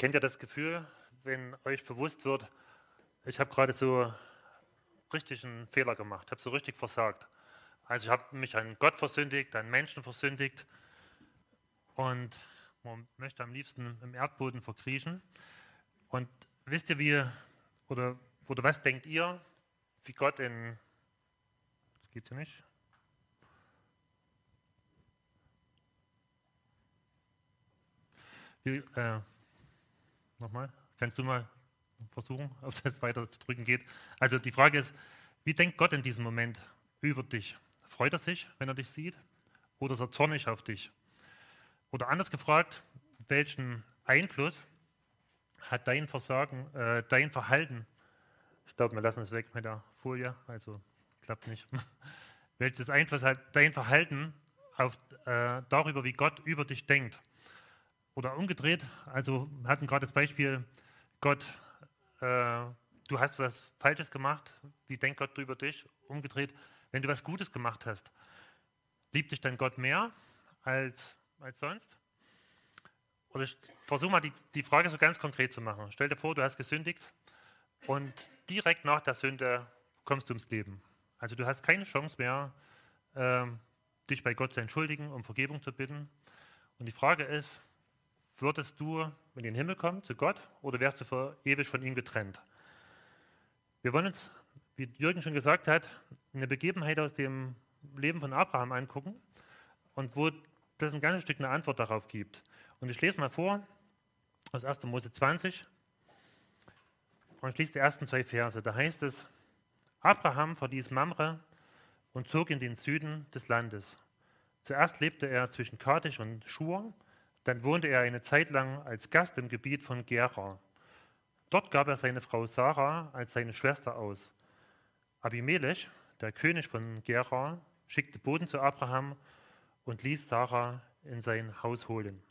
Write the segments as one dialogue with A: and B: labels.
A: Kennt ihr das Gefühl, wenn euch bewusst wird, ich habe gerade so richtig einen Fehler gemacht, habe so richtig versagt. Also ich habe mich an Gott versündigt, an Menschen versündigt und man möchte am liebsten im Erdboden verkriechen. Und wisst ihr, wie, oder, oder was denkt ihr, wie Gott in, das geht hier nicht, wie, äh, nochmal, kannst du mal versuchen, ob das weiter zu drücken geht? Also die Frage ist, wie denkt Gott in diesem Moment über dich? Freut er sich, wenn er dich sieht? Oder ist er zornig auf dich? Oder anders gefragt, welchen Einfluss hat dein Versagen, äh, dein Verhalten, ich glaube, wir lassen es weg mit der Folie, also klappt nicht, welches Einfluss hat dein Verhalten auf, äh, darüber, wie Gott über dich denkt? Oder umgedreht, also wir hatten gerade das Beispiel, Gott, äh, du hast was Falsches gemacht, wie denkt Gott über dich? Umgedreht, wenn du was Gutes gemacht hast, liebt dich dann Gott mehr als, als sonst? Oder ich versuche mal die, die Frage so ganz konkret zu machen. Stell dir vor, du hast gesündigt und direkt nach der Sünde kommst du ums Leben. Also du hast keine Chance mehr, äh, dich bei Gott zu entschuldigen, um Vergebung zu bitten. Und die Frage ist, würdest du in den Himmel kommen zu Gott oder wärst du für ewig von ihm getrennt? Wir wollen uns, wie Jürgen schon gesagt hat, eine Begebenheit aus dem Leben von Abraham angucken und wo das ein ganzes Stück eine Antwort darauf gibt. Und ich lese mal vor aus 1. Mose 20 und ich lese die ersten zwei Verse. Da heißt es, Abraham verließ Mamre und zog in den Süden des Landes. Zuerst lebte er zwischen Kadesh und Schur, dann wohnte er eine Zeit lang als Gast im Gebiet von Gerar. Dort gab er seine Frau Sarah als seine Schwester aus. Abimelech, der König von Gerar, schickte Boten zu Abraham und ließ Sarah in sein Haus holen.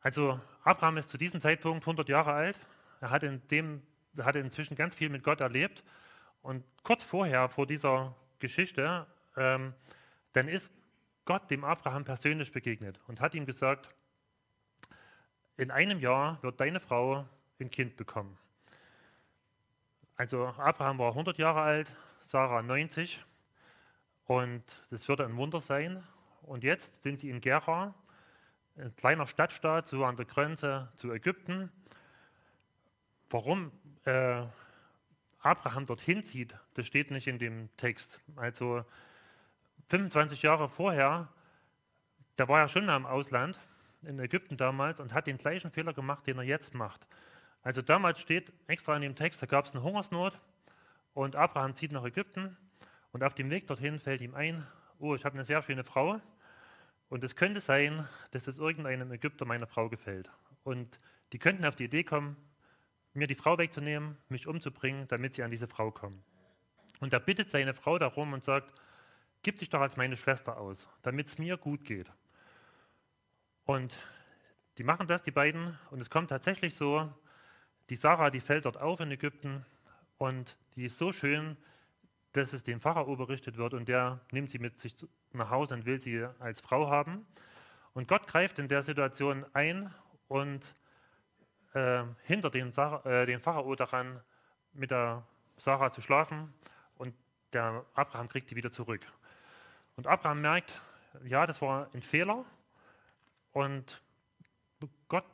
A: Also Abraham ist zu diesem Zeitpunkt 100 Jahre alt. Er hat, in dem, er hat inzwischen ganz viel mit Gott erlebt. Und kurz vorher, vor dieser Geschichte, ähm, dann ist Gott dem Abraham persönlich begegnet und hat ihm gesagt, in einem Jahr wird deine Frau ein Kind bekommen. Also Abraham war 100 Jahre alt, Sarah 90 und das wird ein Wunder sein. Und jetzt sind sie in Gera, ein kleiner Stadtstaat, so an der Grenze zu Ägypten. Warum äh, Abraham dorthin zieht, das steht nicht in dem Text. Also 25 Jahre vorher, da war er schon mal im Ausland, in Ägypten damals, und hat den gleichen Fehler gemacht, den er jetzt macht. Also damals steht extra in dem Text, da gab es eine Hungersnot und Abraham zieht nach Ägypten und auf dem Weg dorthin fällt ihm ein, oh, ich habe eine sehr schöne Frau und es könnte sein, dass es irgendeinem Ägypter meiner Frau gefällt. Und die könnten auf die Idee kommen, mir die Frau wegzunehmen, mich umzubringen, damit sie an diese Frau kommen. Und er bittet seine Frau darum und sagt, gib dich doch als meine Schwester aus, damit es mir gut geht. Und die machen das, die beiden, und es kommt tatsächlich so, die Sarah, die fällt dort auf in Ägypten. Und die ist so schön, dass es dem Pharao berichtet wird. Und der nimmt sie mit sich nach Hause und will sie als Frau haben. Und Gott greift in der Situation ein und äh, hindert den, äh, den Pharao daran, mit der Sarah zu schlafen. Und der Abraham kriegt die wieder zurück. Und Abraham merkt, ja, das war ein Fehler und Gott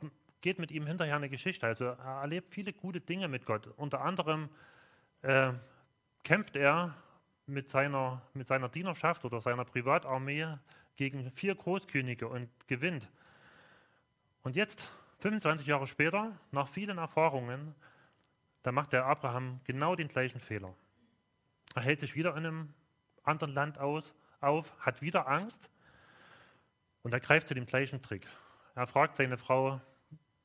A: geht mit ihm hinterher eine Geschichte. Also er erlebt viele gute Dinge mit Gott. Unter anderem äh, kämpft er mit seiner, mit seiner Dienerschaft oder seiner Privatarmee gegen vier Großkönige und gewinnt. Und jetzt, 25 Jahre später, nach vielen Erfahrungen, da macht der Abraham genau den gleichen Fehler. Er hält sich wieder in einem anderen Land aus, auf, hat wieder Angst und er greift zu dem gleichen Trick. Er fragt seine Frau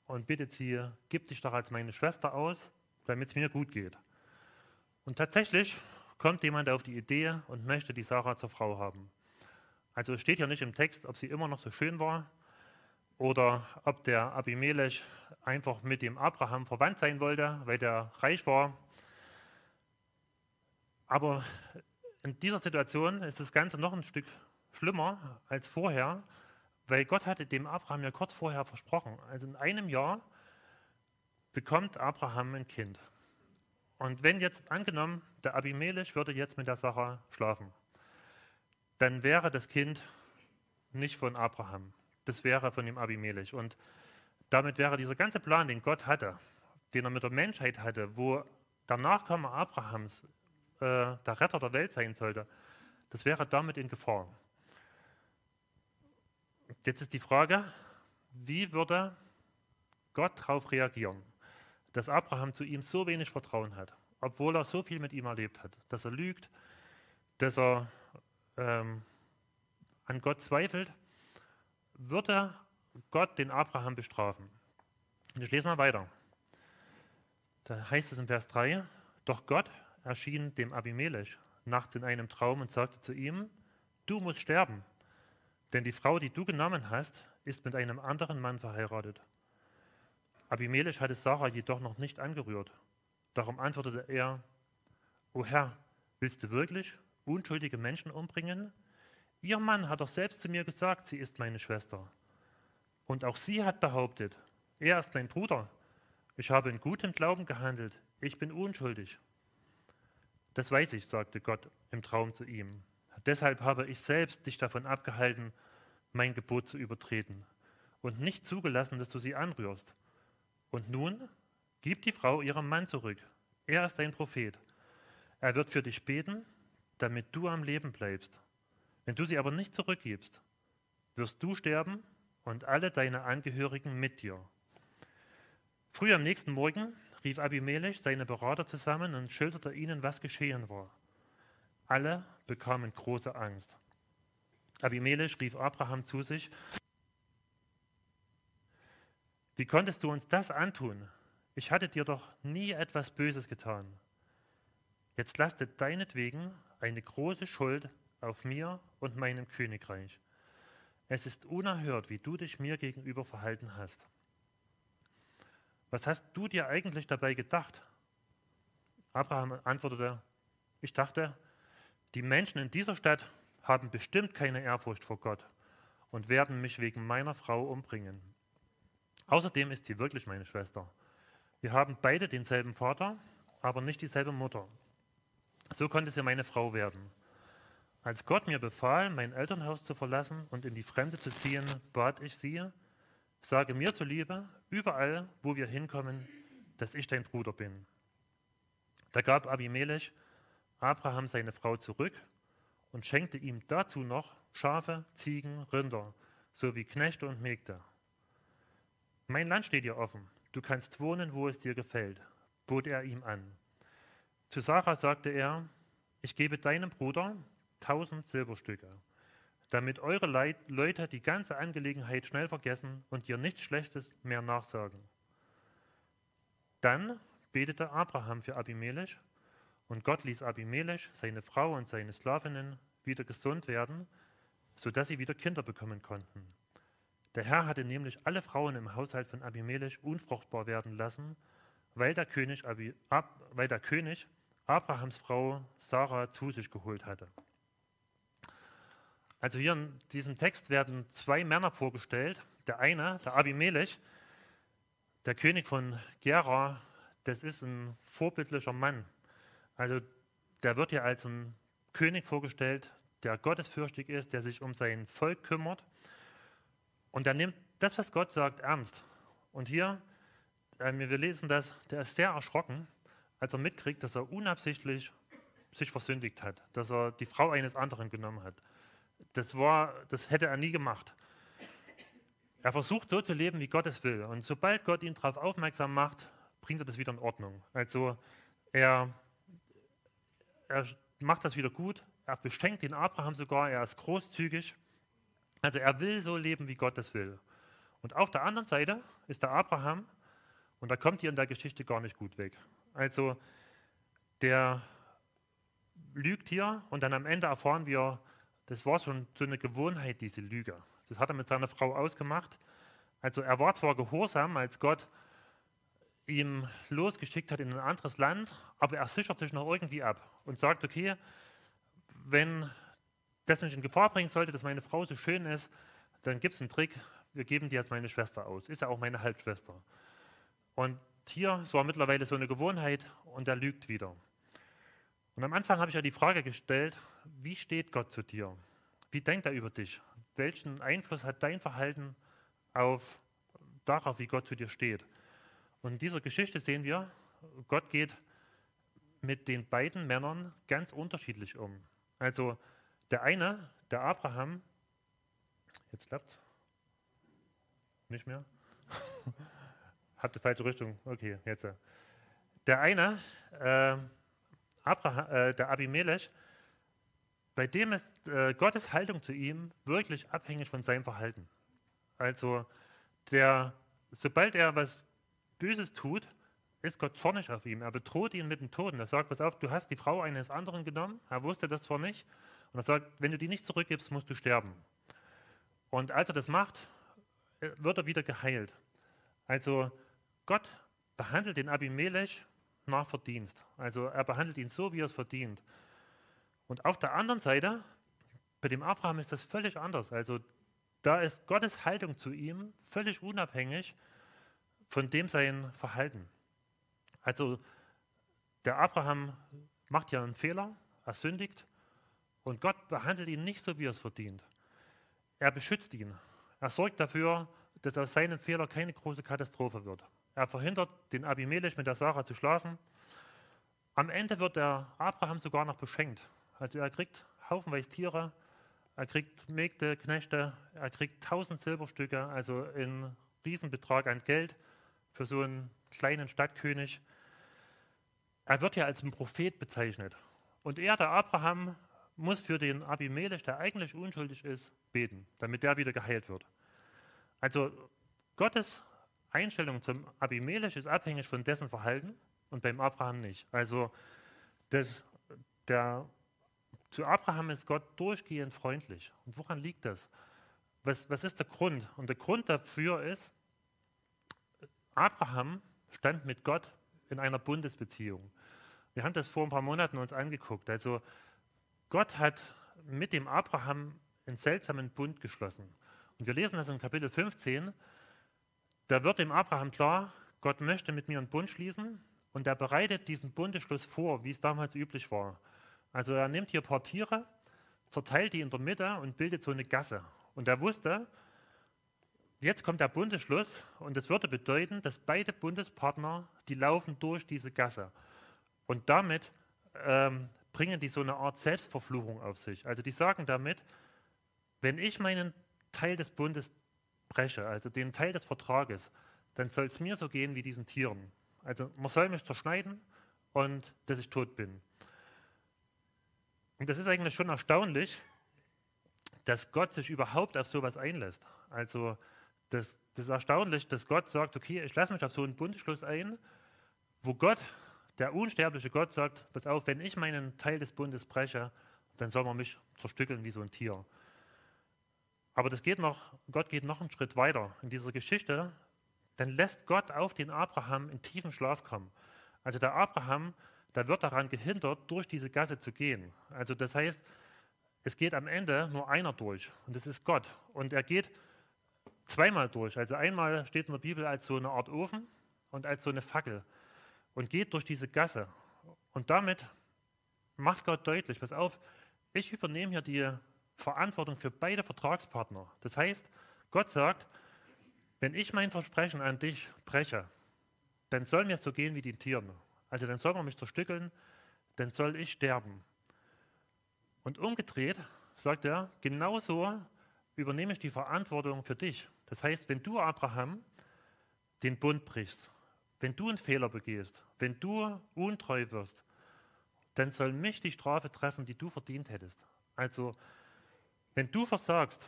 A: und bittet sie, gib dich doch als meine Schwester aus, damit es mir gut geht. Und tatsächlich kommt jemand auf die Idee und möchte die Sarah zur Frau haben. Also steht ja nicht im Text, ob sie immer noch so schön war oder ob der Abimelech einfach mit dem Abraham verwandt sein wollte, weil der reich war. Aber in dieser Situation ist das Ganze noch ein Stück schlimmer als vorher, weil Gott hatte dem Abraham ja kurz vorher versprochen, also in einem Jahr bekommt Abraham ein Kind. Und wenn jetzt angenommen, der Abimelech würde jetzt mit der Sarah schlafen, dann wäre das Kind nicht von Abraham, das wäre von dem Abimelech. Und damit wäre dieser ganze Plan, den Gott hatte, den er mit der Menschheit hatte, wo der Nachkomme Abrahams äh, der Retter der Welt sein sollte, das wäre damit in Gefahr. Jetzt ist die Frage, wie würde Gott darauf reagieren? dass Abraham zu ihm so wenig Vertrauen hat, obwohl er so viel mit ihm erlebt hat, dass er lügt, dass er ähm, an Gott zweifelt, würde Gott den Abraham bestrafen. Und ich lese mal weiter. Da heißt es im Vers 3, doch Gott erschien dem Abimelech nachts in einem Traum und sagte zu ihm, du musst sterben, denn die Frau, die du genommen hast, ist mit einem anderen Mann verheiratet. Abimelech hatte Sarah jedoch noch nicht angerührt. Darum antwortete er, O Herr, willst du wirklich unschuldige Menschen umbringen? Ihr Mann hat doch selbst zu mir gesagt, sie ist meine Schwester. Und auch sie hat behauptet, er ist mein Bruder. Ich habe in gutem Glauben gehandelt, ich bin unschuldig. Das weiß ich, sagte Gott im Traum zu ihm. Deshalb habe ich selbst dich davon abgehalten, mein Gebot zu übertreten und nicht zugelassen, dass du sie anrührst. Und nun gib die Frau ihrem Mann zurück. Er ist ein Prophet. Er wird für dich beten, damit du am Leben bleibst. Wenn du sie aber nicht zurückgibst, wirst du sterben und alle deine Angehörigen mit dir. Früh am nächsten Morgen rief Abimelech seine Berater zusammen und schilderte ihnen, was geschehen war. Alle bekamen große Angst. Abimelech rief Abraham zu sich wie konntest du uns das antun? Ich hatte dir doch nie etwas Böses getan. Jetzt lastet deinetwegen eine große Schuld auf mir und meinem Königreich. Es ist unerhört, wie du dich mir gegenüber verhalten hast. Was hast du dir eigentlich dabei gedacht? Abraham antwortete, ich dachte, die Menschen in dieser Stadt haben bestimmt keine Ehrfurcht vor Gott und werden mich wegen meiner Frau umbringen. Außerdem ist sie wirklich meine Schwester. Wir haben beide denselben Vater, aber nicht dieselbe Mutter. So konnte sie meine Frau werden. Als Gott mir befahl, mein Elternhaus zu verlassen und in die Fremde zu ziehen, bat ich sie, sage mir zuliebe, überall, wo wir hinkommen, dass ich dein Bruder bin. Da gab Abimelech Abraham seine Frau zurück und schenkte ihm dazu noch Schafe, Ziegen, Rinder sowie Knechte und Mägde. Mein Land steht dir offen. Du kannst wohnen, wo es dir gefällt, bot er ihm an. Zu Sarah sagte er, ich gebe deinem Bruder tausend Silberstücke, damit eure Leute die ganze Angelegenheit schnell vergessen und dir nichts Schlechtes mehr nachsagen. Dann betete Abraham für Abimelech und Gott ließ Abimelech, seine Frau und seine Sklavinnen wieder gesund werden, sodass sie wieder Kinder bekommen konnten. Der Herr hatte nämlich alle Frauen im Haushalt von Abimelech unfruchtbar werden lassen, weil der König, Abi, Ab, weil der König Abrahams Frau Sarah zu sich geholt hatte. Also hier in diesem Text werden zwei Männer vorgestellt. Der eine, der Abimelech, der König von Gera, das ist ein vorbildlicher Mann. Also der wird hier als ein König vorgestellt, der gottesfürchtig ist, der sich um sein Volk kümmert und er nimmt das, was Gott sagt, ernst. Und hier, äh, wir lesen das, der ist sehr erschrocken, als er mitkriegt, dass er unabsichtlich sich versündigt hat, dass er die Frau eines anderen genommen hat. Das, war, das hätte er nie gemacht. Er versucht so zu leben, wie Gott es will. Und sobald Gott ihn darauf aufmerksam macht, bringt er das wieder in Ordnung. Also er, er macht das wieder gut. Er beschenkt den Abraham sogar. Er ist großzügig. Also er will so leben, wie Gott es will. Und auf der anderen Seite ist der Abraham, und da kommt hier in der Geschichte gar nicht gut weg. Also der lügt hier und dann am Ende erfahren wir, das war schon so eine Gewohnheit, diese Lüge. Das hat er mit seiner Frau ausgemacht. Also er war zwar gehorsam, als Gott ihm losgeschickt hat in ein anderes Land, aber er sichert sich noch irgendwie ab und sagt, okay, wenn das mich in Gefahr bringen sollte, dass meine Frau so schön ist, dann gibt es einen Trick, wir geben die als meine Schwester aus. Ist ja auch meine Halbschwester. Und Tier, es war mittlerweile so eine Gewohnheit und er lügt wieder. Und am Anfang habe ich ja die Frage gestellt, wie steht Gott zu dir? Wie denkt er über dich? Welchen Einfluss hat dein Verhalten auf darauf, wie Gott zu dir steht? Und in dieser Geschichte sehen wir, Gott geht mit den beiden Männern ganz unterschiedlich um. Also der eine, der Abraham, jetzt klappt nicht mehr. Habt ihr falsche Richtung? Okay, jetzt. Der eine, äh, Abraham, äh, der Abimelech, bei dem ist äh, Gottes Haltung zu ihm wirklich abhängig von seinem Verhalten. Also, der, sobald er was Böses tut, ist Gott zornig auf ihn. Er bedroht ihn mit dem Tod. Er sagt, pass auf, du hast die Frau eines anderen genommen. Er wusste das zwar nicht. Und er sagt, wenn du die nicht zurückgibst, musst du sterben. Und als er das macht, wird er wieder geheilt. Also Gott behandelt den Abimelech nach Verdienst. Also er behandelt ihn so, wie er es verdient. Und auf der anderen Seite, bei dem Abraham ist das völlig anders. Also da ist Gottes Haltung zu ihm völlig unabhängig von dem sein Verhalten. Also der Abraham macht ja einen Fehler, er sündigt und Gott behandelt ihn nicht so, wie er es verdient. Er beschützt ihn. Er sorgt dafür, dass aus seinem Fehler keine große Katastrophe wird. Er verhindert den Abimelech mit der Sarah zu schlafen. Am Ende wird der Abraham sogar noch beschenkt. Also er kriegt haufenweise Tiere, er kriegt Mägde, Knechte, er kriegt tausend Silberstücke, also einen Riesenbetrag an Geld für so einen kleinen Stadtkönig. Er wird ja als ein Prophet bezeichnet. Und er, der Abraham, muss für den Abimelech, der eigentlich unschuldig ist, beten, damit der wieder geheilt wird. Also Gottes Einstellung zum Abimelech ist abhängig von dessen Verhalten und beim Abraham nicht. Also das, der, zu Abraham ist Gott durchgehend freundlich. Und woran liegt das? Was, was ist der Grund? Und der Grund dafür ist, Abraham stand mit Gott in einer Bundesbeziehung. Wir haben das vor ein paar Monaten uns angeguckt. Also Gott hat mit dem Abraham einen seltsamen Bund geschlossen. Und wir lesen das in Kapitel 15. Da wird dem Abraham klar, Gott möchte mit mir einen Bund schließen und er bereitet diesen Bundesschluss vor, wie es damals üblich war. Also er nimmt hier ein paar Tiere, zerteilt die in der Mitte und bildet so eine Gasse. Und er wusste, jetzt kommt der Bundesschluss und das würde bedeuten, dass beide Bundespartner, die laufen durch diese Gasse. Und damit ähm, bringen die so eine Art Selbstverfluchung auf sich. Also die sagen damit, wenn ich meinen Teil des Bundes breche, also den Teil des Vertrages, dann soll es mir so gehen wie diesen Tieren. Also man soll mich zerschneiden und dass ich tot bin. Und das ist eigentlich schon erstaunlich, dass Gott sich überhaupt auf sowas einlässt. Also das, das ist erstaunlich, dass Gott sagt, okay, ich lasse mich auf so einen Bundesschluss ein, wo Gott, der unsterbliche Gott, sagt, pass auf, wenn ich meinen Teil des Bundes breche, dann soll man mich zerstückeln wie so ein Tier. Aber das geht noch, Gott geht noch einen Schritt weiter. In dieser Geschichte, dann lässt Gott auf den Abraham in tiefen Schlaf kommen. Also der Abraham, der wird daran gehindert, durch diese Gasse zu gehen. Also das heißt, es geht am Ende nur einer durch und das ist Gott. Und er geht zweimal durch. Also einmal steht in der Bibel als so eine Art Ofen und als so eine Fackel und geht durch diese Gasse. Und damit macht Gott deutlich, pass auf, ich übernehme hier die Verantwortung für beide Vertragspartner. Das heißt, Gott sagt, wenn ich mein Versprechen an dich breche, dann soll mir es so gehen wie den Tieren. Also dann soll man mich zerstückeln, dann soll ich sterben. Und umgedreht sagt er, genauso übernehme ich die Verantwortung für dich. Das heißt, wenn du, Abraham, den Bund brichst, wenn du einen Fehler begehst, wenn du untreu wirst, dann soll mich die Strafe treffen, die du verdient hättest. Also wenn du versagst,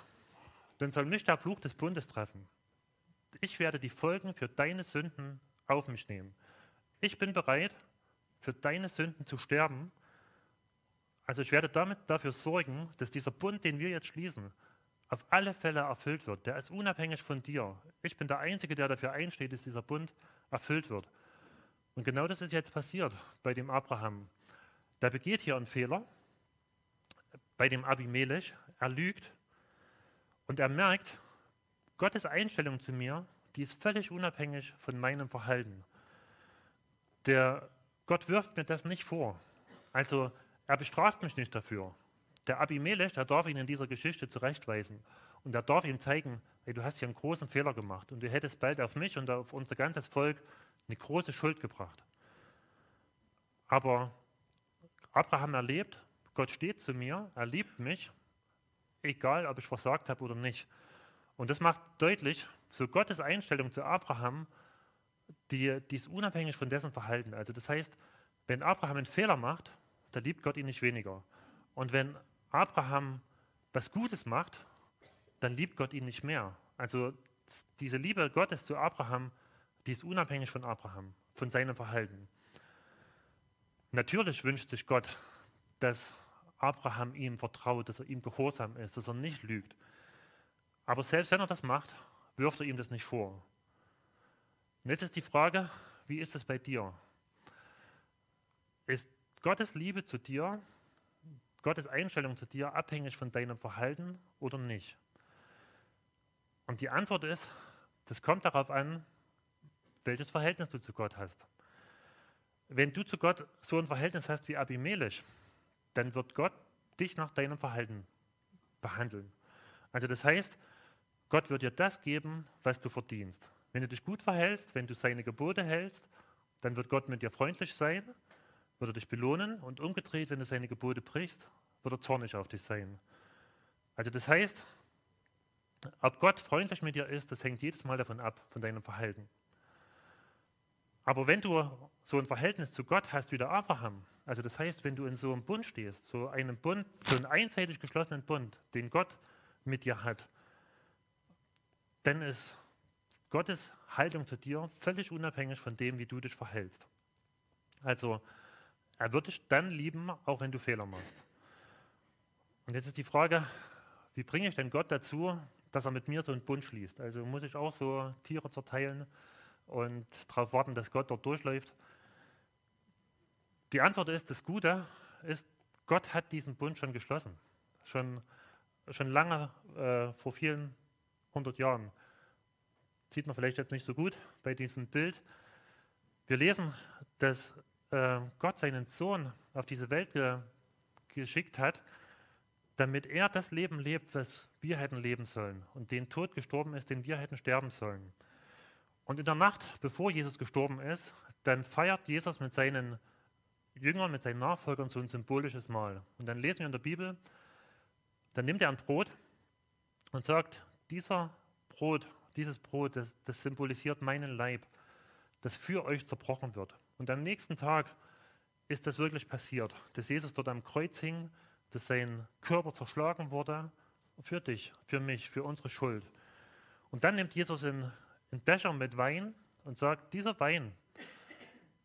A: dann soll mich der Fluch des Bundes treffen. Ich werde die Folgen für deine Sünden auf mich nehmen. Ich bin bereit, für deine Sünden zu sterben. Also ich werde damit dafür sorgen, dass dieser Bund, den wir jetzt schließen, auf alle Fälle erfüllt wird. Der ist unabhängig von dir. Ich bin der Einzige, der dafür einsteht, dass dieser Bund erfüllt wird. Und genau das ist jetzt passiert bei dem Abraham. Der begeht hier einen Fehler, bei dem Abimelech, er lügt und er merkt, Gottes Einstellung zu mir, die ist völlig unabhängig von meinem Verhalten. der Gott wirft mir das nicht vor. Also er bestraft mich nicht dafür. Der Abimelech, der darf ihn in dieser Geschichte zurechtweisen. Und er darf ihm zeigen, hey, du hast hier einen großen Fehler gemacht und du hättest bald auf mich und auf unser ganzes Volk eine große Schuld gebracht. Aber Abraham erlebt, Gott steht zu mir, er liebt mich, egal ob ich versagt habe oder nicht. Und das macht deutlich, so Gottes Einstellung zu Abraham, die, die ist unabhängig von dessen Verhalten. Also das heißt, wenn Abraham einen Fehler macht, dann liebt Gott ihn nicht weniger. Und wenn Abraham was Gutes macht, dann liebt Gott ihn nicht mehr. Also diese Liebe Gottes zu Abraham, die ist unabhängig von Abraham, von seinem Verhalten. Natürlich wünscht sich Gott, dass Abraham ihm vertraut, dass er ihm gehorsam ist, dass er nicht lügt. Aber selbst wenn er das macht, wirft er ihm das nicht vor. Und jetzt ist die Frage, wie ist es bei dir? Ist Gottes Liebe zu dir, Gottes Einstellung zu dir abhängig von deinem Verhalten oder nicht? Und die Antwort ist, das kommt darauf an, welches Verhältnis du zu Gott hast. Wenn du zu Gott so ein Verhältnis hast wie Abimelech, dann wird Gott dich nach deinem Verhalten behandeln. Also das heißt, Gott wird dir das geben, was du verdienst. Wenn du dich gut verhältst, wenn du seine Gebote hältst, dann wird Gott mit dir freundlich sein, wird er dich belohnen und umgedreht, wenn du seine Gebote brichst, wird er zornig auf dich sein. Also das heißt, ob Gott freundlich mit dir ist, das hängt jedes Mal davon ab, von deinem Verhalten. Aber wenn du so ein Verhältnis zu Gott hast wie der Abraham, also das heißt, wenn du in so einem Bund stehst, so einem Bund, so einen einseitig geschlossenen Bund, den Gott mit dir hat, dann ist Gottes Haltung zu dir völlig unabhängig von dem, wie du dich verhältst. Also er wird dich dann lieben, auch wenn du Fehler machst. Und jetzt ist die Frage, wie bringe ich denn Gott dazu, dass er mit mir so einen Bund schließt? Also muss ich auch so Tiere zerteilen und darauf warten, dass Gott dort durchläuft? Die Antwort ist, das Gute ist, Gott hat diesen Bund schon geschlossen. Schon, schon lange, äh, vor vielen hundert Jahren. Sieht man vielleicht jetzt nicht so gut bei diesem Bild. Wir lesen, dass äh, Gott seinen Sohn auf diese Welt ge geschickt hat, damit er das Leben lebt, was wir hätten leben sollen und den Tod gestorben ist, den wir hätten sterben sollen. Und in der Nacht, bevor Jesus gestorben ist, dann feiert Jesus mit seinen Jüngern, mit seinen Nachfolgern so ein symbolisches Mahl. Und dann lesen wir in der Bibel, dann nimmt er ein Brot und sagt, dieser Brot, dieses Brot, das, das symbolisiert meinen Leib, das für euch zerbrochen wird. Und am nächsten Tag ist das wirklich passiert, dass Jesus dort am Kreuz hing, dass sein Körper zerschlagen wurde für dich, für mich, für unsere Schuld. Und dann nimmt Jesus einen, Becher mit Wein und sagt, dieser Wein,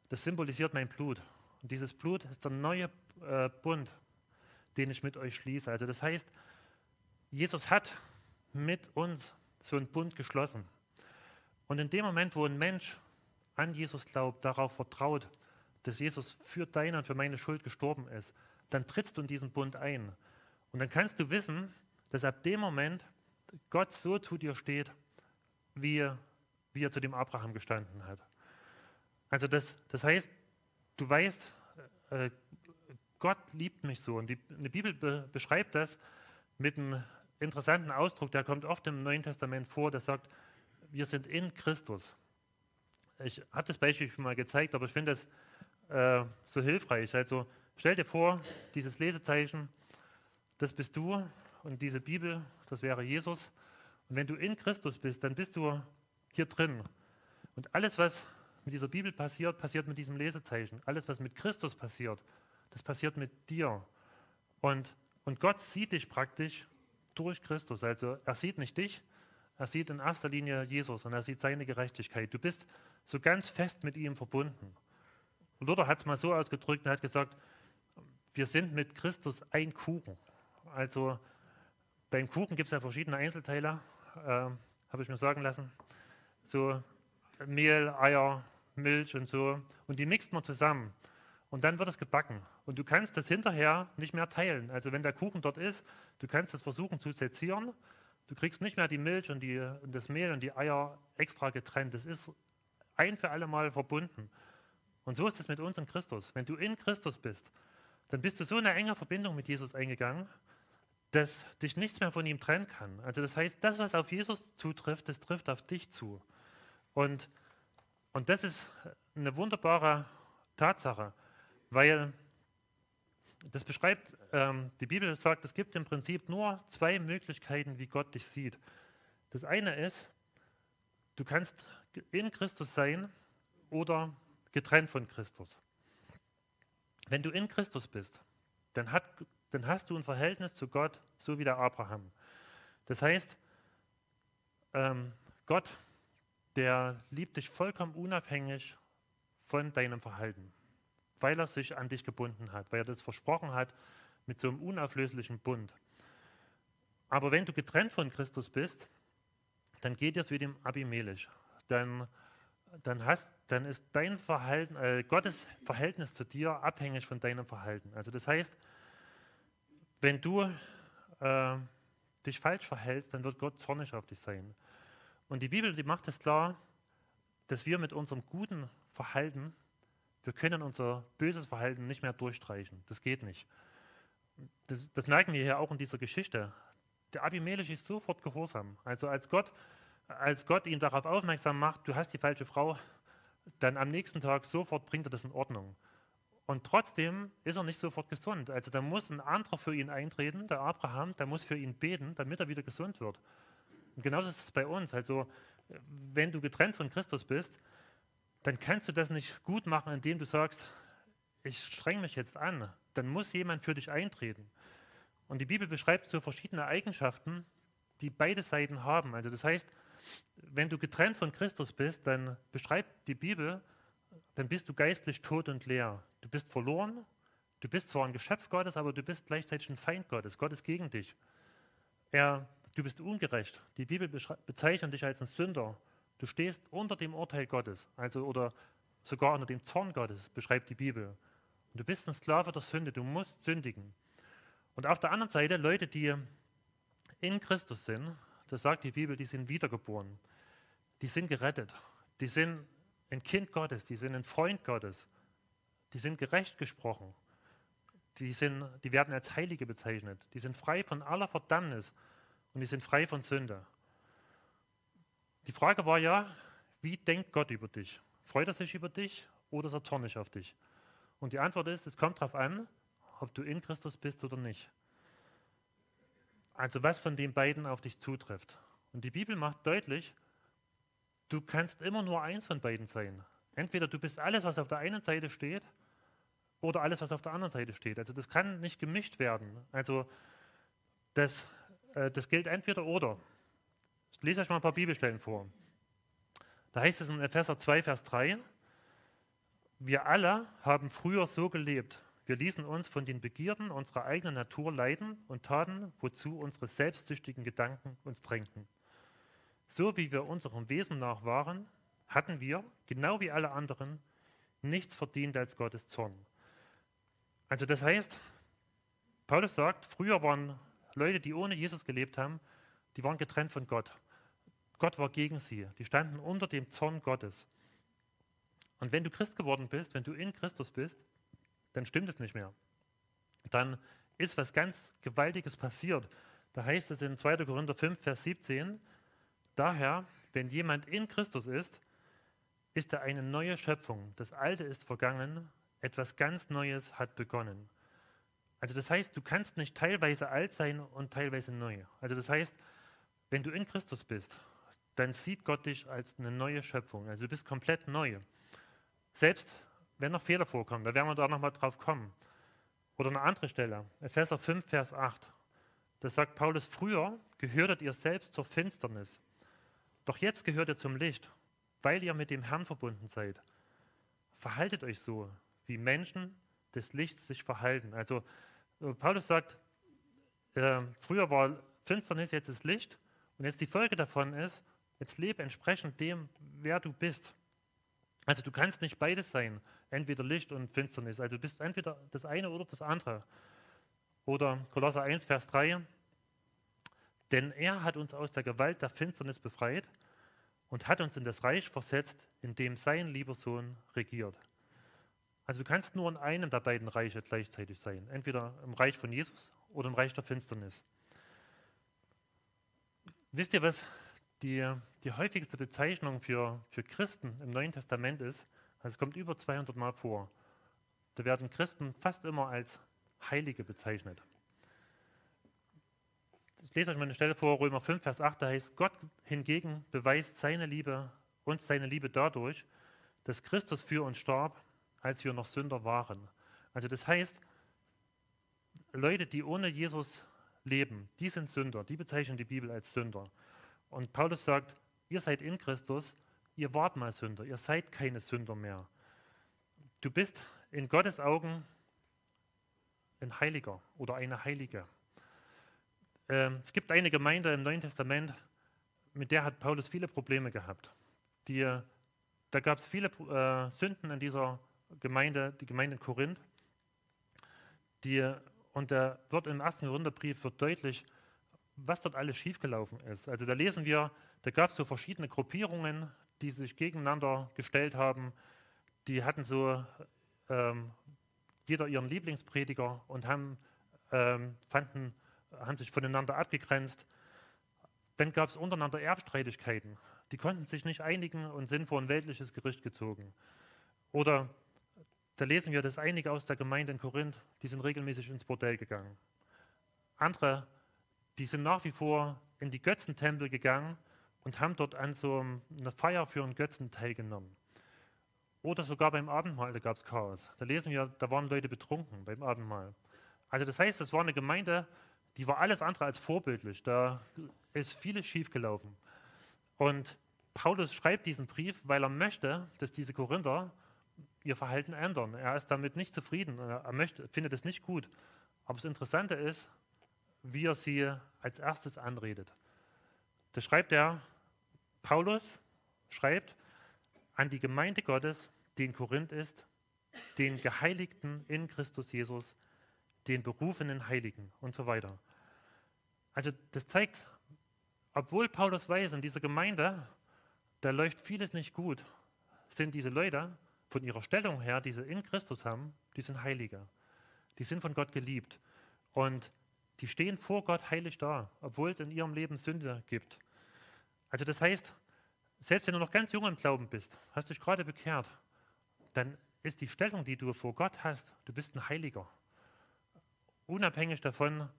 A: das symbolisiert mein Blut. Und dieses Blut ist der neue äh, Bund, den ich mit euch schließe. Also das heißt, Jesus hat mit uns so einen Bund geschlossen. Und in dem Moment, wo ein Mensch an Jesus glaubt, darauf vertraut, dass Jesus für deine und für meine Schuld gestorben ist, dann trittst du in diesen Bund ein. Und dann kannst du wissen, dass ab dem Moment Gott so zu dir steht, wie, wie er zu dem Abraham gestanden hat. Also das, das heißt, du weißt, äh, Gott liebt mich so. Und die, die Bibel be, beschreibt das mit einem interessanten Ausdruck, der kommt oft im Neuen Testament vor, der sagt, wir sind in Christus. Ich habe das Beispiel schon mal gezeigt, aber ich finde das äh, so hilfreich. Also stell dir vor, dieses Lesezeichen, das bist du und diese Bibel, das wäre Jesus. Und wenn du in Christus bist, dann bist du hier drin. Und alles, was mit dieser Bibel passiert, passiert mit diesem Lesezeichen. Alles, was mit Christus passiert, das passiert mit dir. Und, und Gott sieht dich praktisch durch Christus. Also er sieht nicht dich, er sieht in erster Linie Jesus und er sieht seine Gerechtigkeit. Du bist so ganz fest mit ihm verbunden. Luther hat es mal so ausgedrückt und hat gesagt, wir sind mit Christus ein Kuchen. Also beim Kuchen gibt es ja verschiedene Einzelteile, äh, habe ich mir sagen lassen. So Mehl, Eier, Milch und so. Und die mixt man zusammen. Und dann wird es gebacken. Und du kannst das hinterher nicht mehr teilen. Also wenn der Kuchen dort ist, du kannst es versuchen zu sezieren Du kriegst nicht mehr die Milch und, die, und das Mehl und die Eier extra getrennt. Das ist ein für alle Mal verbunden. Und so ist es mit uns in Christus. Wenn du in Christus bist, dann bist du so eine enge Verbindung mit Jesus eingegangen, dass dich nichts mehr von ihm trennen kann. Also das heißt, das, was auf Jesus zutrifft, das trifft auf dich zu. Und, und das ist eine wunderbare Tatsache, weil das beschreibt, ähm, die Bibel sagt, es gibt im Prinzip nur zwei Möglichkeiten, wie Gott dich sieht. Das eine ist, du kannst in Christus sein oder getrennt von Christus. Wenn du in Christus bist, dann, hat, dann hast du ein Verhältnis zu Gott, so wie der Abraham. Das heißt, ähm, Gott, der liebt dich vollkommen unabhängig von deinem Verhalten, weil er sich an dich gebunden hat, weil er das versprochen hat mit so einem unauflöslichen Bund. Aber wenn du getrennt von Christus bist, dann geht es wie dem Abimelech. Dann dann, hast, dann ist dein Verhalten, äh, Gottes Verhältnis zu dir abhängig von deinem Verhalten. Also das heißt, wenn du äh, dich falsch verhältst, dann wird Gott zornig auf dich sein. Und die Bibel, die macht es klar, dass wir mit unserem guten Verhalten, wir können unser böses Verhalten nicht mehr durchstreichen. Das geht nicht. Das, das merken wir hier auch in dieser Geschichte. Der Abimelech ist sofort gehorsam. Also als Gott als Gott ihn darauf aufmerksam macht, du hast die falsche Frau, dann am nächsten Tag sofort bringt er das in Ordnung. Und trotzdem ist er nicht sofort gesund. Also da muss ein anderer für ihn eintreten, der Abraham, der muss für ihn beten, damit er wieder gesund wird. Und genauso ist es bei uns. Also wenn du getrennt von Christus bist, dann kannst du das nicht gut machen, indem du sagst, ich streng mich jetzt an. Dann muss jemand für dich eintreten. Und die Bibel beschreibt so verschiedene Eigenschaften, die beide Seiten haben. Also das heißt, wenn du getrennt von Christus bist, dann beschreibt die Bibel, dann bist du geistlich tot und leer. Du bist verloren, du bist zwar ein Geschöpf Gottes, aber du bist gleichzeitig ein Feind Gottes. Gott ist gegen dich. Er, du bist ungerecht. Die Bibel bezeichnet dich als ein Sünder. Du stehst unter dem Urteil Gottes, also oder sogar unter dem Zorn Gottes, beschreibt die Bibel. Und du bist ein Sklave der Sünde, du musst sündigen. Und auf der anderen Seite Leute, die in Christus sind, das sagt die Bibel, die sind wiedergeboren. Die sind gerettet. Die sind ein Kind Gottes, die sind ein Freund Gottes. Die sind gerecht gesprochen. Die, sind, die werden als Heilige bezeichnet. Die sind frei von aller Verdammnis und die sind frei von Sünde. Die Frage war ja, wie denkt Gott über dich? Freut er sich über dich oder ist er zornig auf dich? Und die Antwort ist, es kommt darauf an, ob du in Christus bist oder nicht. Also was von den beiden auf dich zutrifft. Und die Bibel macht deutlich, du kannst immer nur eins von beiden sein. Entweder du bist alles, was auf der einen Seite steht, oder alles, was auf der anderen Seite steht. Also das kann nicht gemischt werden. Also das, äh, das gilt entweder oder. Ich lese euch mal ein paar Bibelstellen vor. Da heißt es in Epheser 2, Vers 3, wir alle haben früher so gelebt, wir ließen uns von den Begierden unserer eigenen Natur leiden und taten, wozu unsere selbstsüchtigen Gedanken uns drängten. So wie wir unserem Wesen nach waren, hatten wir, genau wie alle anderen, nichts verdient als Gottes Zorn. Also das heißt, Paulus sagt, früher waren Leute, die ohne Jesus gelebt haben, die waren getrennt von Gott. Gott war gegen sie. Die standen unter dem Zorn Gottes. Und wenn du Christ geworden bist, wenn du in Christus bist, dann stimmt es nicht mehr. Dann ist was ganz Gewaltiges passiert. Da heißt es in 2. Korinther 5, Vers 17, daher, wenn jemand in Christus ist, ist er eine neue Schöpfung. Das Alte ist vergangen, etwas ganz Neues hat begonnen. Also das heißt, du kannst nicht teilweise alt sein und teilweise neu. Also das heißt, wenn du in Christus bist, dann sieht Gott dich als eine neue Schöpfung. Also du bist komplett neu. Selbst wenn noch Fehler vorkommen, da werden wir da nochmal drauf kommen. Oder eine andere Stelle, Epheser 5, Vers 8. Das sagt Paulus, früher gehörtet ihr selbst zur Finsternis, doch jetzt gehört ihr zum Licht, weil ihr mit dem Herrn verbunden seid. Verhaltet euch so, wie Menschen des Lichts sich verhalten. Also äh, Paulus sagt, äh, früher war Finsternis, jetzt ist Licht und jetzt die Folge davon ist, jetzt lebe entsprechend dem, wer du bist. Also du kannst nicht beides sein, entweder Licht und Finsternis. Also du bist entweder das eine oder das andere. Oder Kolosser 1, Vers 3. Denn er hat uns aus der Gewalt der Finsternis befreit und hat uns in das Reich versetzt, in dem sein lieber Sohn regiert. Also du kannst nur in einem der beiden Reiche gleichzeitig sein. Entweder im Reich von Jesus oder im Reich der Finsternis. Wisst ihr, was die, die häufigste Bezeichnung für, für Christen im Neuen Testament ist? Also es kommt über 200 Mal vor. Da werden Christen fast immer als Heilige bezeichnet. Ich lese euch mal eine Stelle vor, Römer 5, Vers 8, da heißt, Gott hingegen beweist seine Liebe, uns seine Liebe dadurch, dass Christus für uns starb, als wir noch Sünder waren. Also das heißt, Leute, die ohne Jesus leben, die sind Sünder, die bezeichnen die Bibel als Sünder. Und Paulus sagt, ihr seid in Christus, ihr wart mal Sünder, ihr seid keine Sünder mehr. Du bist in Gottes Augen ein Heiliger oder eine Heilige. Ähm, es gibt eine Gemeinde im Neuen Testament, mit der hat Paulus viele Probleme gehabt. Die, da gab es viele äh, Sünden in dieser Gemeinde, die Gemeinde in Korinth. Die, und da wird im ersten Korintherbrief wird deutlich, was dort alles schiefgelaufen ist. Also da lesen wir, da gab es so verschiedene Gruppierungen, die sich gegeneinander gestellt haben. Die hatten so ähm, jeder ihren Lieblingsprediger und haben, ähm, fanden, haben sich voneinander abgegrenzt. Dann gab es untereinander Erbstreitigkeiten. Die konnten sich nicht einigen und sind vor ein weltliches Gericht gezogen. Oder da lesen wir, dass einige aus der Gemeinde in Korinth, die sind regelmäßig ins Bordell gegangen. Andere, die sind nach wie vor in die Götzentempel gegangen und haben dort an so einer Feier für einen Götzen teilgenommen. Oder sogar beim Abendmahl, da gab es Chaos. Da lesen wir, da waren Leute betrunken beim Abendmahl. Also das heißt, es war eine Gemeinde, die war alles andere als vorbildlich. Da ist vieles schiefgelaufen. Und Paulus schreibt diesen Brief, weil er möchte, dass diese Korinther ihr Verhalten ändern. Er ist damit nicht zufrieden. Er möchte, findet es nicht gut. Aber das Interessante ist, wie er sie als erstes anredet. Da schreibt er, Paulus schreibt, an die Gemeinde Gottes, die in Korinth ist, den Geheiligten in Christus Jesus, den berufenen Heiligen und so weiter. Also das zeigt, obwohl Paulus weiß, in dieser Gemeinde, da läuft vieles nicht gut, sind diese Leute von ihrer Stellung her, die sie in Christus haben, die sind Heilige. Die sind von Gott geliebt. Und die stehen vor Gott heilig da, obwohl es in ihrem Leben Sünde gibt. Also das heißt, selbst wenn du noch ganz jung im Glauben bist, hast dich gerade bekehrt, dann ist die Stellung, die du vor Gott hast, du bist ein Heiliger. Unabhängig davon,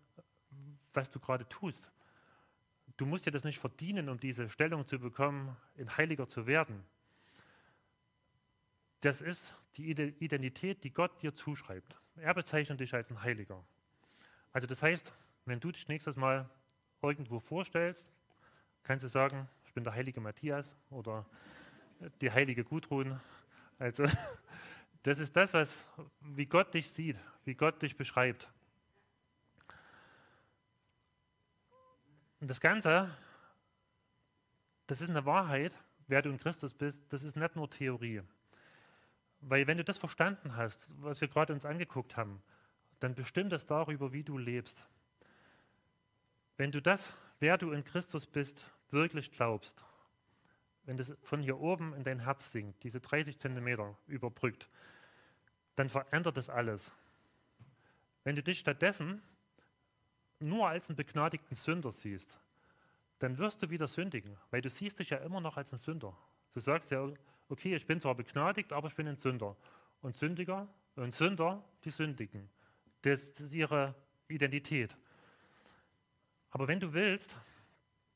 A: was du gerade tust. Du musst dir das nicht verdienen, um diese Stellung zu bekommen, ein Heiliger zu werden. Das ist die Identität, die Gott dir zuschreibt. Er bezeichnet dich als ein Heiliger. Also das heißt, wenn du dich nächstes Mal irgendwo vorstellst, kannst du sagen, ich bin der heilige Matthias oder die heilige Gudrun. Also das ist das, was, wie Gott dich sieht, wie Gott dich beschreibt. Und das Ganze, das ist eine Wahrheit, wer du in Christus bist, das ist nicht nur Theorie. Weil wenn du das verstanden hast, was wir gerade uns angeguckt haben, dann bestimmt es darüber, wie du lebst. Wenn du das, wer du in Christus bist, wirklich glaubst, wenn das von hier oben in dein Herz sinkt, diese 30 Zentimeter überbrückt, dann verändert das alles. Wenn du dich stattdessen nur als einen begnadigten Sünder siehst, dann wirst du wieder sündigen, weil du siehst dich ja immer noch als ein Sünder. Du sagst ja, okay, ich bin zwar begnadigt, aber ich bin ein Sünder. Und Sündiger und Sünder, die sündigen. Das ist ihre Identität. Aber wenn du willst,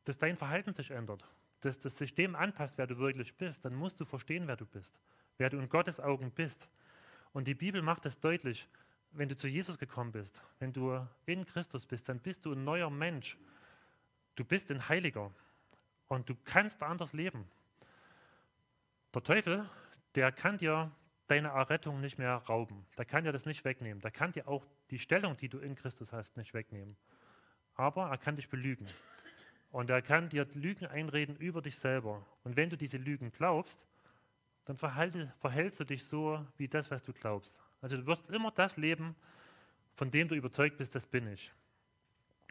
A: dass dein Verhalten sich ändert, dass das System anpasst, wer du wirklich bist, dann musst du verstehen, wer du bist, wer du in Gottes Augen bist. Und die Bibel macht es deutlich, wenn du zu Jesus gekommen bist, wenn du in Christus bist, dann bist du ein neuer Mensch. Du bist ein Heiliger und du kannst anders leben. Der Teufel, der kann dir deine Errettung nicht mehr rauben. Der kann dir das nicht wegnehmen. Der kann dir auch die Stellung, die du in Christus hast, nicht wegnehmen. Aber er kann dich belügen. Und er kann dir Lügen einreden über dich selber. Und wenn du diese Lügen glaubst, dann verhalte, verhältst du dich so wie das, was du glaubst. Also du wirst immer das leben, von dem du überzeugt bist, das bin ich.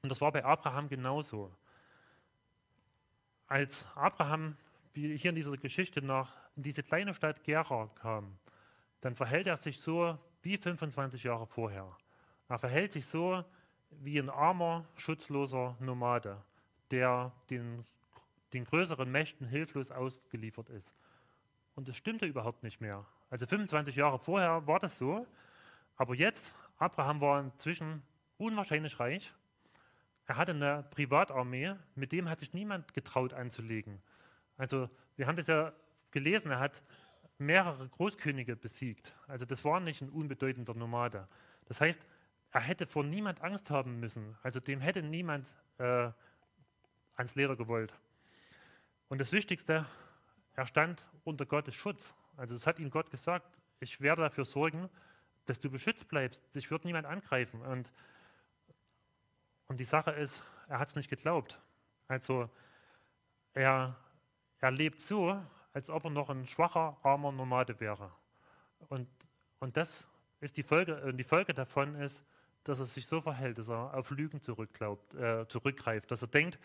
A: Und das war bei Abraham genauso. Als Abraham, wie hier in dieser Geschichte nach in diese kleine Stadt Gera kam, dann verhält er sich so wie 25 Jahre vorher. Er verhält sich so wie ein armer, schutzloser Nomade, der den, den größeren Mächten hilflos ausgeliefert ist. Und das stimmte überhaupt nicht mehr. Also 25 Jahre vorher war das so, aber jetzt, Abraham war inzwischen unwahrscheinlich reich. Er hatte eine Privatarmee, mit dem hat sich niemand getraut anzulegen. Also wir haben das ja gelesen, er hat mehrere Großkönige besiegt. Also das war nicht ein unbedeutender Nomade. Das heißt, er hätte vor niemand Angst haben müssen. Also dem hätte niemand äh, ans Leder gewollt. Und das Wichtigste, er stand unter Gottes Schutz. Also es hat ihm Gott gesagt, ich werde dafür sorgen, dass du beschützt bleibst. Dich wird niemand angreifen. Und, und die Sache ist, er hat es nicht geglaubt. Also er, er lebt so, als ob er noch ein schwacher, armer Nomade wäre. Und, und das ist die Folge, die Folge davon ist, dass er sich so verhält, dass er auf Lügen äh, zurückgreift, dass er denkt,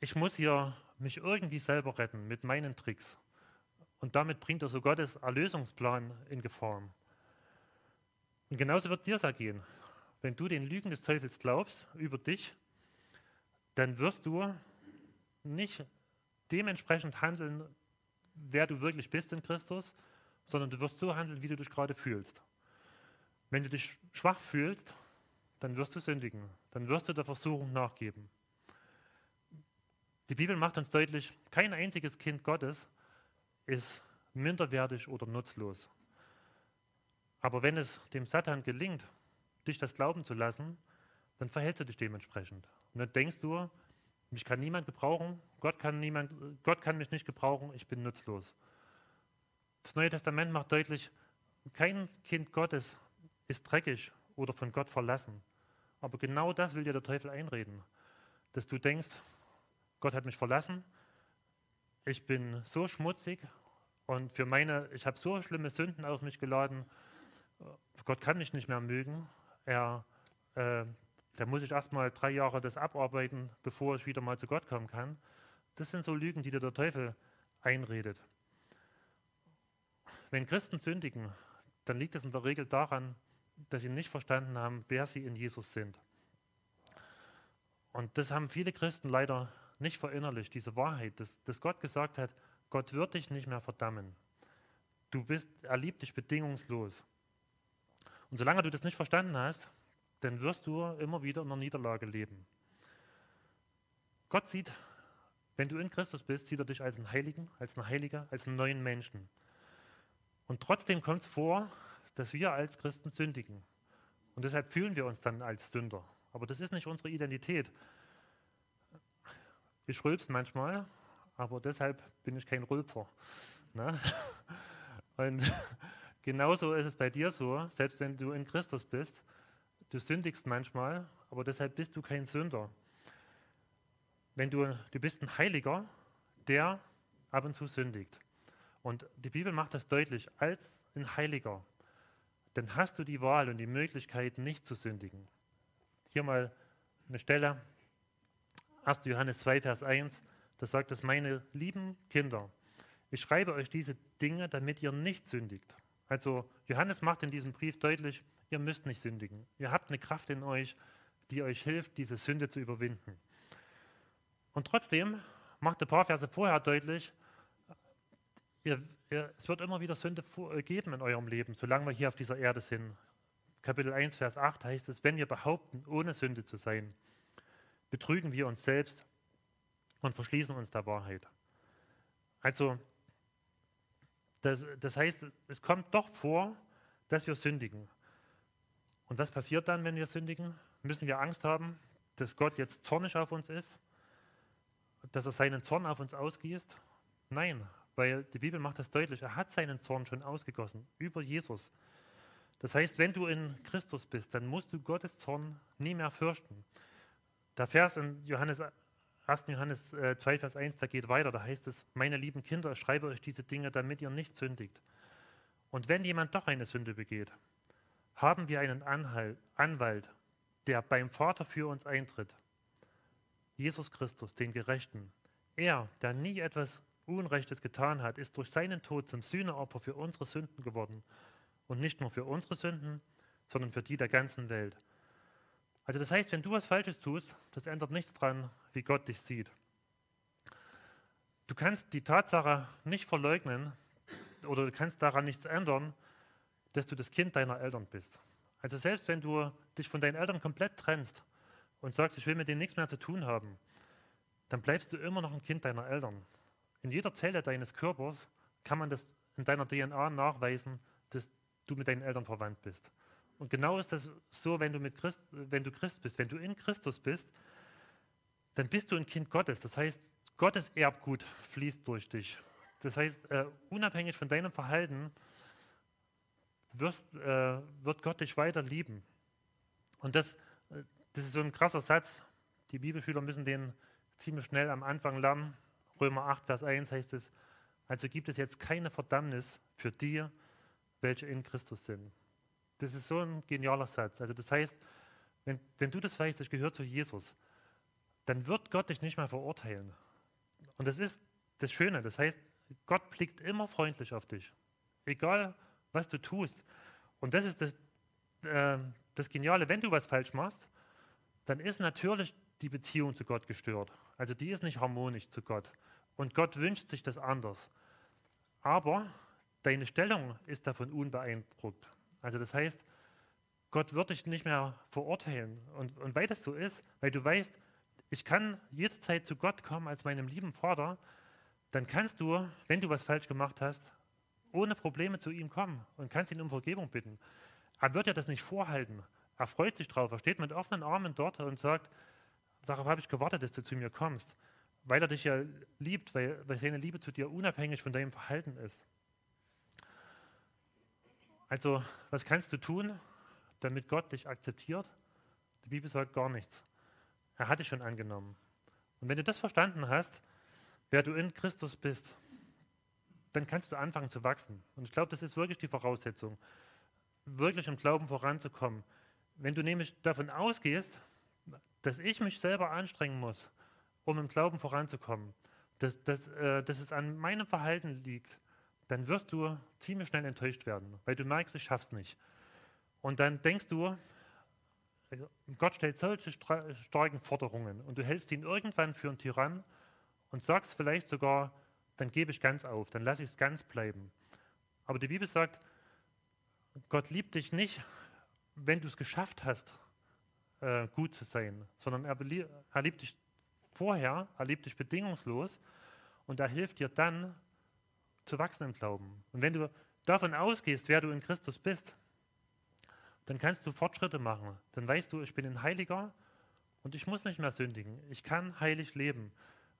A: ich muss hier mich irgendwie selber retten mit meinen Tricks. Und damit bringt er so Gottes Erlösungsplan in Gefahr. Und genauso wird dir es ergehen. Wenn du den Lügen des Teufels glaubst über dich, dann wirst du nicht dementsprechend handeln, wer du wirklich bist in Christus, sondern du wirst so handeln, wie du dich gerade fühlst. Wenn du dich schwach fühlst, dann wirst du sündigen, dann wirst du der Versuchung nachgeben. Die Bibel macht uns deutlich, kein einziges Kind Gottes ist minderwertig oder nutzlos. Aber wenn es dem Satan gelingt, dich das glauben zu lassen, dann verhältst du dich dementsprechend. Und dann denkst du, mich kann niemand gebrauchen, Gott kann, niemand, Gott kann mich nicht gebrauchen, ich bin nutzlos. Das Neue Testament macht deutlich, kein Kind Gottes ist dreckig oder von Gott verlassen. Aber genau das will dir der Teufel einreden, dass du denkst, Gott hat mich verlassen, ich bin so schmutzig und für meine, ich habe so schlimme Sünden auf mich geladen, Gott kann mich nicht mehr mögen, er, äh, da muss ich erstmal drei Jahre das abarbeiten, bevor ich wieder mal zu Gott kommen kann. Das sind so Lügen, die dir der Teufel einredet. Wenn Christen sündigen, dann liegt es in der Regel daran, dass sie nicht verstanden haben, wer sie in Jesus sind. Und das haben viele Christen leider nicht verinnerlicht, diese Wahrheit, dass, dass Gott gesagt hat, Gott wird dich nicht mehr verdammen. Du bist, er liebt dich bedingungslos. Und solange du das nicht verstanden hast, dann wirst du immer wieder in einer Niederlage leben. Gott sieht, wenn du in Christus bist, sieht er dich als einen Heiligen, als einen Heiliger, als einen neuen Menschen. Und trotzdem kommt es vor, dass wir als Christen sündigen. Und deshalb fühlen wir uns dann als Sünder. Aber das ist nicht unsere Identität. Ich rülpse manchmal, aber deshalb bin ich kein Rülpser. Ne? Und genauso ist es bei dir so, selbst wenn du in Christus bist, du sündigst manchmal, aber deshalb bist du kein Sünder. Wenn du, du bist ein Heiliger, der ab und zu sündigt. Und die Bibel macht das deutlich, als ein Heiliger dann hast du die Wahl und die Möglichkeit, nicht zu sündigen. Hier mal eine Stelle, 1. Johannes 2, Vers 1, da sagt es, meine lieben Kinder, ich schreibe euch diese Dinge, damit ihr nicht sündigt. Also Johannes macht in diesem Brief deutlich, ihr müsst nicht sündigen. Ihr habt eine Kraft in euch, die euch hilft, diese Sünde zu überwinden. Und trotzdem macht ein paar Verse vorher deutlich, ihr, es wird immer wieder Sünde äh, geben in eurem Leben, solange wir hier auf dieser Erde sind. Kapitel 1, Vers 8 heißt es, wenn wir behaupten, ohne Sünde zu sein, betrügen wir uns selbst und verschließen uns der Wahrheit. Also, das, das heißt, es kommt doch vor, dass wir sündigen. Und was passiert dann, wenn wir sündigen? Müssen wir Angst haben, dass Gott jetzt zornig auf uns ist? Dass er seinen Zorn auf uns ausgießt? Nein, weil die Bibel macht das deutlich, er hat seinen Zorn schon ausgegossen über Jesus. Das heißt, wenn du in Christus bist, dann musst du Gottes Zorn nie mehr fürchten. Der Vers in Johannes, 1. Johannes 2, äh, Vers 1, da geht weiter, da heißt es, meine lieben Kinder, ich schreibe euch diese Dinge, damit ihr nicht sündigt. Und wenn jemand doch eine Sünde begeht, haben wir einen Anhalt, Anwalt, der beim Vater für uns eintritt. Jesus Christus, den Gerechten. Er, der nie etwas Unrechtes getan hat, ist durch seinen Tod zum Sühneopfer für unsere Sünden geworden. Und nicht nur für unsere Sünden, sondern für die der ganzen Welt. Also das heißt, wenn du was Falsches tust, das ändert nichts daran, wie Gott dich sieht. Du kannst die Tatsache nicht verleugnen oder du kannst daran nichts ändern, dass du das Kind deiner Eltern bist. Also selbst wenn du dich von deinen Eltern komplett trennst und sagst, ich will mit denen nichts mehr zu tun haben, dann bleibst du immer noch ein Kind deiner Eltern. In jeder Zelle deines Körpers kann man das in deiner DNA nachweisen, dass du mit deinen Eltern verwandt bist. Und genau ist das so, wenn du, mit Christ, wenn du Christ bist. Wenn du in Christus bist, dann bist du ein Kind Gottes. Das heißt, Gottes Erbgut fließt durch dich. Das heißt, äh, unabhängig von deinem Verhalten wirst, äh, wird Gott dich weiter lieben. Und das, äh, das ist so ein krasser Satz. Die Bibelschüler müssen den ziemlich schnell am Anfang lernen. Römer 8, Vers 1 heißt es, also gibt es jetzt keine Verdammnis für die, welche in Christus sind. Das ist so ein genialer Satz. Also das heißt, wenn, wenn du das weißt, ich gehöre zu Jesus, dann wird Gott dich nicht mehr verurteilen. Und das ist das Schöne. Das heißt, Gott blickt immer freundlich auf dich. Egal, was du tust. Und das ist das, äh, das Geniale. Wenn du was falsch machst, dann ist natürlich die Beziehung zu Gott gestört. Also die ist nicht harmonisch zu Gott. Und Gott wünscht sich das anders. Aber deine Stellung ist davon unbeeindruckt. Also das heißt, Gott wird dich nicht mehr verurteilen. Und, und weil das so ist, weil du weißt, ich kann jederzeit zu Gott kommen als meinem lieben Vater, dann kannst du, wenn du was falsch gemacht hast, ohne Probleme zu ihm kommen und kannst ihn um Vergebung bitten. Er wird ja das nicht vorhalten. Er freut sich drauf. Er steht mit offenen Armen dort und sagt, darauf habe ich gewartet, dass du zu mir kommst. Weil er dich ja liebt, weil, weil seine Liebe zu dir unabhängig von deinem Verhalten ist. Also, was kannst du tun, damit Gott dich akzeptiert? Die Bibel sagt gar nichts. Er hat dich schon angenommen. Und wenn du das verstanden hast, wer du in Christus bist, dann kannst du anfangen zu wachsen. Und ich glaube, das ist wirklich die Voraussetzung, wirklich im Glauben voranzukommen. Wenn du nämlich davon ausgehst, dass ich mich selber anstrengen muss, um im Glauben voranzukommen, dass, dass, äh, dass es an meinem Verhalten liegt, dann wirst du ziemlich schnell enttäuscht werden, weil du merkst, ich schaff's nicht. Und dann denkst du, Gott stellt solche starken Forderungen und du hältst ihn irgendwann für einen Tyrann und sagst vielleicht sogar, dann gebe ich ganz auf, dann lasse ich es ganz bleiben. Aber die Bibel sagt, Gott liebt dich nicht, wenn du es geschafft hast, äh, gut zu sein, sondern er, er liebt dich vorher, er liebt dich bedingungslos und er hilft dir dann, zu wachsen im Glauben. Und wenn du davon ausgehst, wer du in Christus bist, dann kannst du Fortschritte machen. Dann weißt du, ich bin ein Heiliger und ich muss nicht mehr sündigen. Ich kann heilig leben,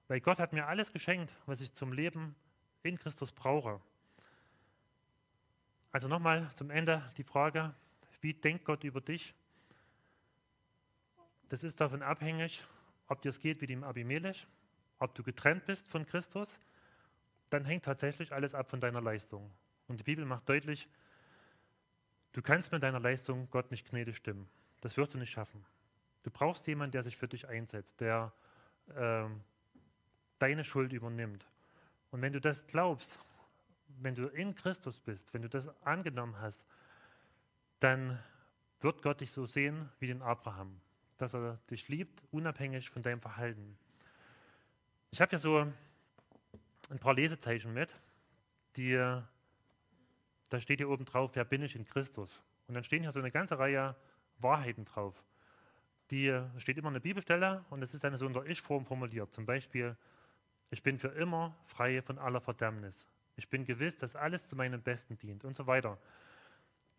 A: weil Gott hat mir alles geschenkt, was ich zum Leben in Christus brauche. Also nochmal zum Ende die Frage, wie denkt Gott über dich? Das ist davon abhängig, ob dir es geht wie dem Abimelech, ob du getrennt bist von Christus dann hängt tatsächlich alles ab von deiner Leistung. Und die Bibel macht deutlich, du kannst mit deiner Leistung Gott nicht gnädig stimmen. Das wirst du nicht schaffen. Du brauchst jemanden, der sich für dich einsetzt, der äh, deine Schuld übernimmt. Und wenn du das glaubst, wenn du in Christus bist, wenn du das angenommen hast, dann wird Gott dich so sehen wie den Abraham, dass er dich liebt, unabhängig von deinem Verhalten. Ich habe ja so ein paar Lesezeichen mit, die, da steht hier oben drauf, wer bin ich in Christus? Und dann stehen hier so eine ganze Reihe Wahrheiten drauf. Die steht immer eine Bibelstelle und es ist dann so in der Ich-Form formuliert. Zum Beispiel, ich bin für immer frei von aller Verdammnis. Ich bin gewiss, dass alles zu meinem Besten dient und so weiter.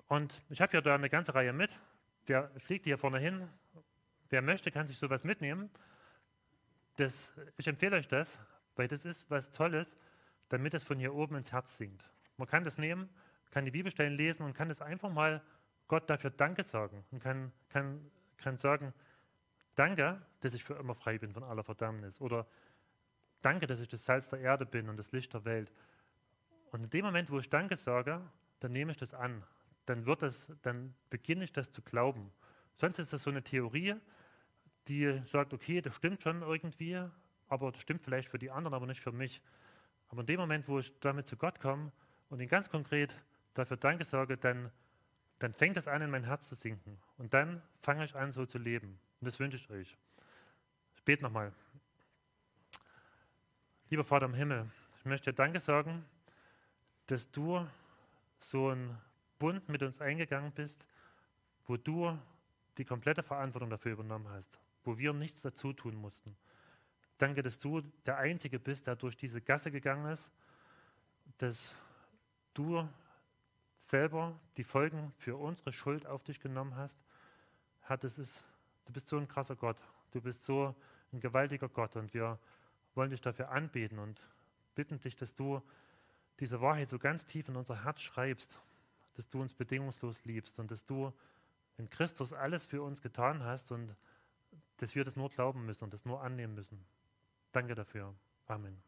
A: Und ich habe hier da eine ganze Reihe mit. Wer fliegt hier vorne hin? Wer möchte, kann sich sowas mitnehmen. Das, ich empfehle euch das, weil das ist was Tolles, damit es von hier oben ins Herz sinkt. Man kann das nehmen, kann die Bibelstellen lesen und kann es einfach mal Gott dafür Danke sagen und kann, kann, kann sagen, danke, dass ich für immer frei bin von aller Verdammnis oder danke, dass ich das Salz der Erde bin und das Licht der Welt. Und in dem Moment, wo ich Danke sage, dann nehme ich das an. Dann wird das, dann beginne ich das zu glauben. Sonst ist das so eine Theorie, die sagt, okay, das stimmt schon irgendwie, aber das stimmt vielleicht für die anderen, aber nicht für mich. Aber in dem Moment, wo ich damit zu Gott komme und ihn ganz konkret dafür Danke sage, dann, dann fängt es an, in mein Herz zu sinken. Und dann fange ich an, so zu leben. Und das wünsche ich euch. Ich bete nochmal. Lieber Vater im Himmel, ich möchte dir Danke sagen, dass du so einen Bund mit uns eingegangen bist, wo du die komplette Verantwortung dafür übernommen hast, wo wir nichts dazu tun mussten. Danke, dass du der Einzige bist, der durch diese Gasse gegangen ist, dass du selber die Folgen für unsere Schuld auf dich genommen hast. Herr, das ist, du bist so ein krasser Gott. Du bist so ein gewaltiger Gott und wir wollen dich dafür anbeten und bitten dich, dass du diese Wahrheit so ganz tief in unser Herz schreibst, dass du uns bedingungslos liebst und dass du in Christus alles für uns getan hast und dass wir das nur glauben müssen und das nur annehmen müssen. Danke dafür. Amen.